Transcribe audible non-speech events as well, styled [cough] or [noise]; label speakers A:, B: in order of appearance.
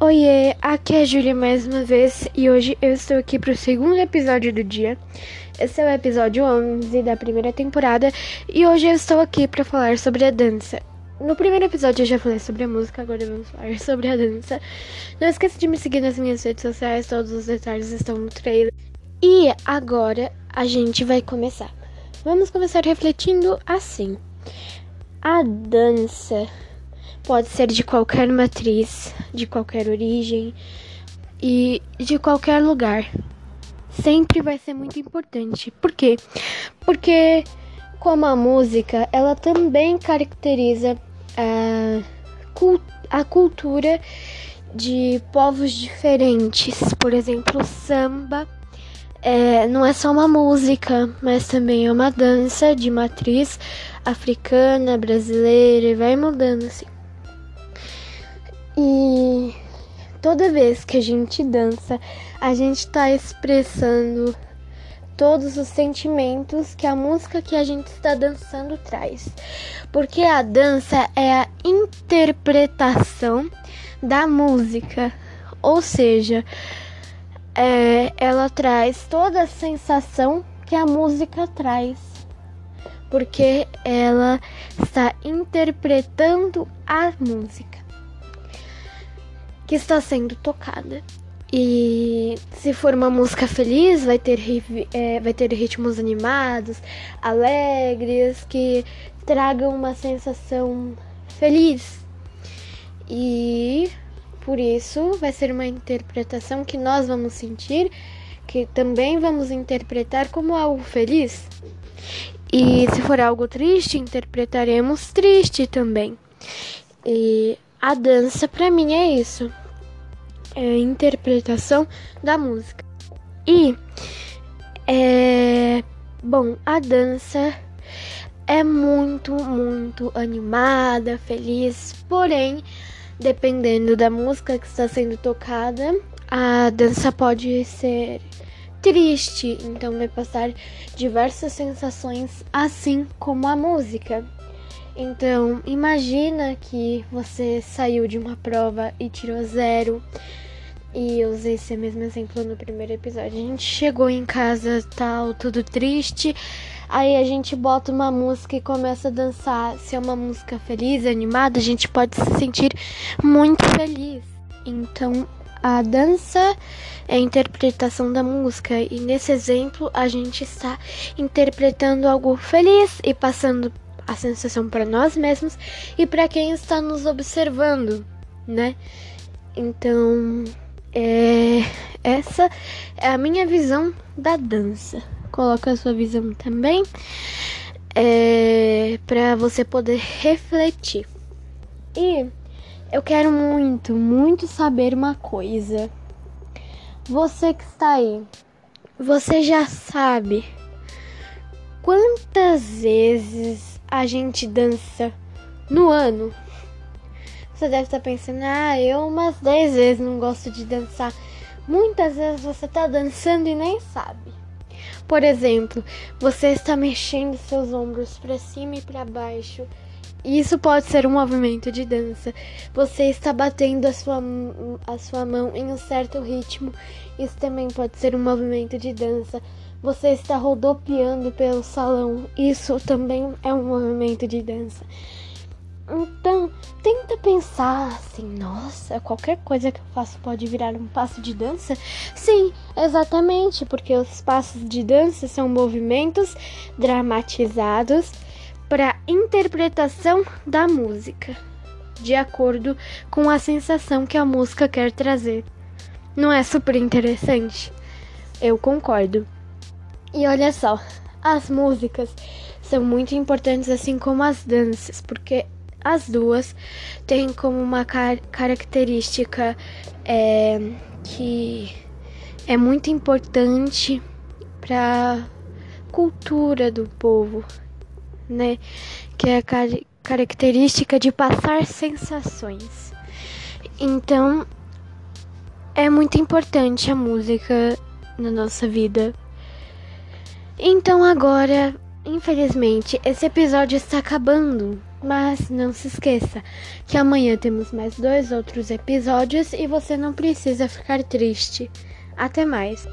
A: Oiê, aqui é a Júlia mais uma vez e hoje eu estou aqui para o segundo episódio do dia. Esse é o episódio 11 da primeira temporada e hoje eu estou aqui para falar sobre a dança. No primeiro episódio eu já falei sobre a música, agora vamos falar [laughs] sobre a dança. Não esqueça de me seguir nas minhas redes sociais, todos os detalhes estão no trailer. E agora a gente vai começar. Vamos começar refletindo assim. A dança pode ser de qualquer matriz, de qualquer origem e de qualquer lugar. Sempre vai ser muito importante. Por quê? Porque como a música, ela também caracteriza a, a cultura de povos diferentes. Por exemplo, o samba é, não é só uma música, mas também é uma dança de matriz africana, brasileira e vai mudando assim. E toda vez que a gente dança, a gente está expressando todos os sentimentos que a música que a gente está dançando traz. Porque a dança é a interpretação da música, ou seja, é, ela traz toda a sensação que a música traz. Porque ela está interpretando a música que está sendo tocada. E se for uma música feliz, vai ter, é, vai ter ritmos animados, alegres, que tragam uma sensação feliz. E por isso vai ser uma interpretação que nós vamos sentir, que também vamos interpretar como algo feliz. E se for algo triste, interpretaremos triste também. E a dança para mim é isso. É interpretação da música. E é bom, a dança é muito, muito animada, feliz, porém, dependendo da música que está sendo tocada, a dança pode ser triste, então vai passar diversas sensações assim como a música. Então, imagina que você saiu de uma prova e tirou zero. E eu usei esse mesmo exemplo no primeiro episódio. A gente chegou em casa, tal, tudo triste. Aí a gente bota uma música e começa a dançar. Se é uma música feliz, animada, a gente pode se sentir muito feliz. Então, a dança é a interpretação da música. E nesse exemplo, a gente está interpretando algo feliz e passando a sensação para nós mesmos e para quem está nos observando, né? Então, é, essa é a minha visão da dança. Coloca a sua visão também é, para você poder refletir. E eu quero muito, muito saber uma coisa. Você que está aí, você já sabe quantas vezes a gente dança no ano? Você deve estar pensando, ah, eu umas 10 vezes não gosto de dançar. Muitas vezes você está dançando e nem sabe. Por exemplo, você está mexendo seus ombros para cima e para baixo. Isso pode ser um movimento de dança. Você está batendo a sua, a sua mão em um certo ritmo. Isso também pode ser um movimento de dança. Você está rodopiando pelo salão. Isso também é um movimento de dança. Então, tenta pensar assim, nossa, qualquer coisa que eu faço pode virar um passo de dança? Sim, exatamente, porque os passos de dança são movimentos dramatizados para interpretação da música, de acordo com a sensação que a música quer trazer. Não é super interessante? Eu concordo. E olha só, as músicas são muito importantes, assim como as danças, porque as duas têm como uma car característica é, que é muito importante para cultura do povo, né? Que é a car característica de passar sensações. Então, é muito importante a música na nossa vida. Então agora, infelizmente, esse episódio está acabando. Mas não se esqueça que amanhã temos mais dois outros episódios e você não precisa ficar triste. Até mais!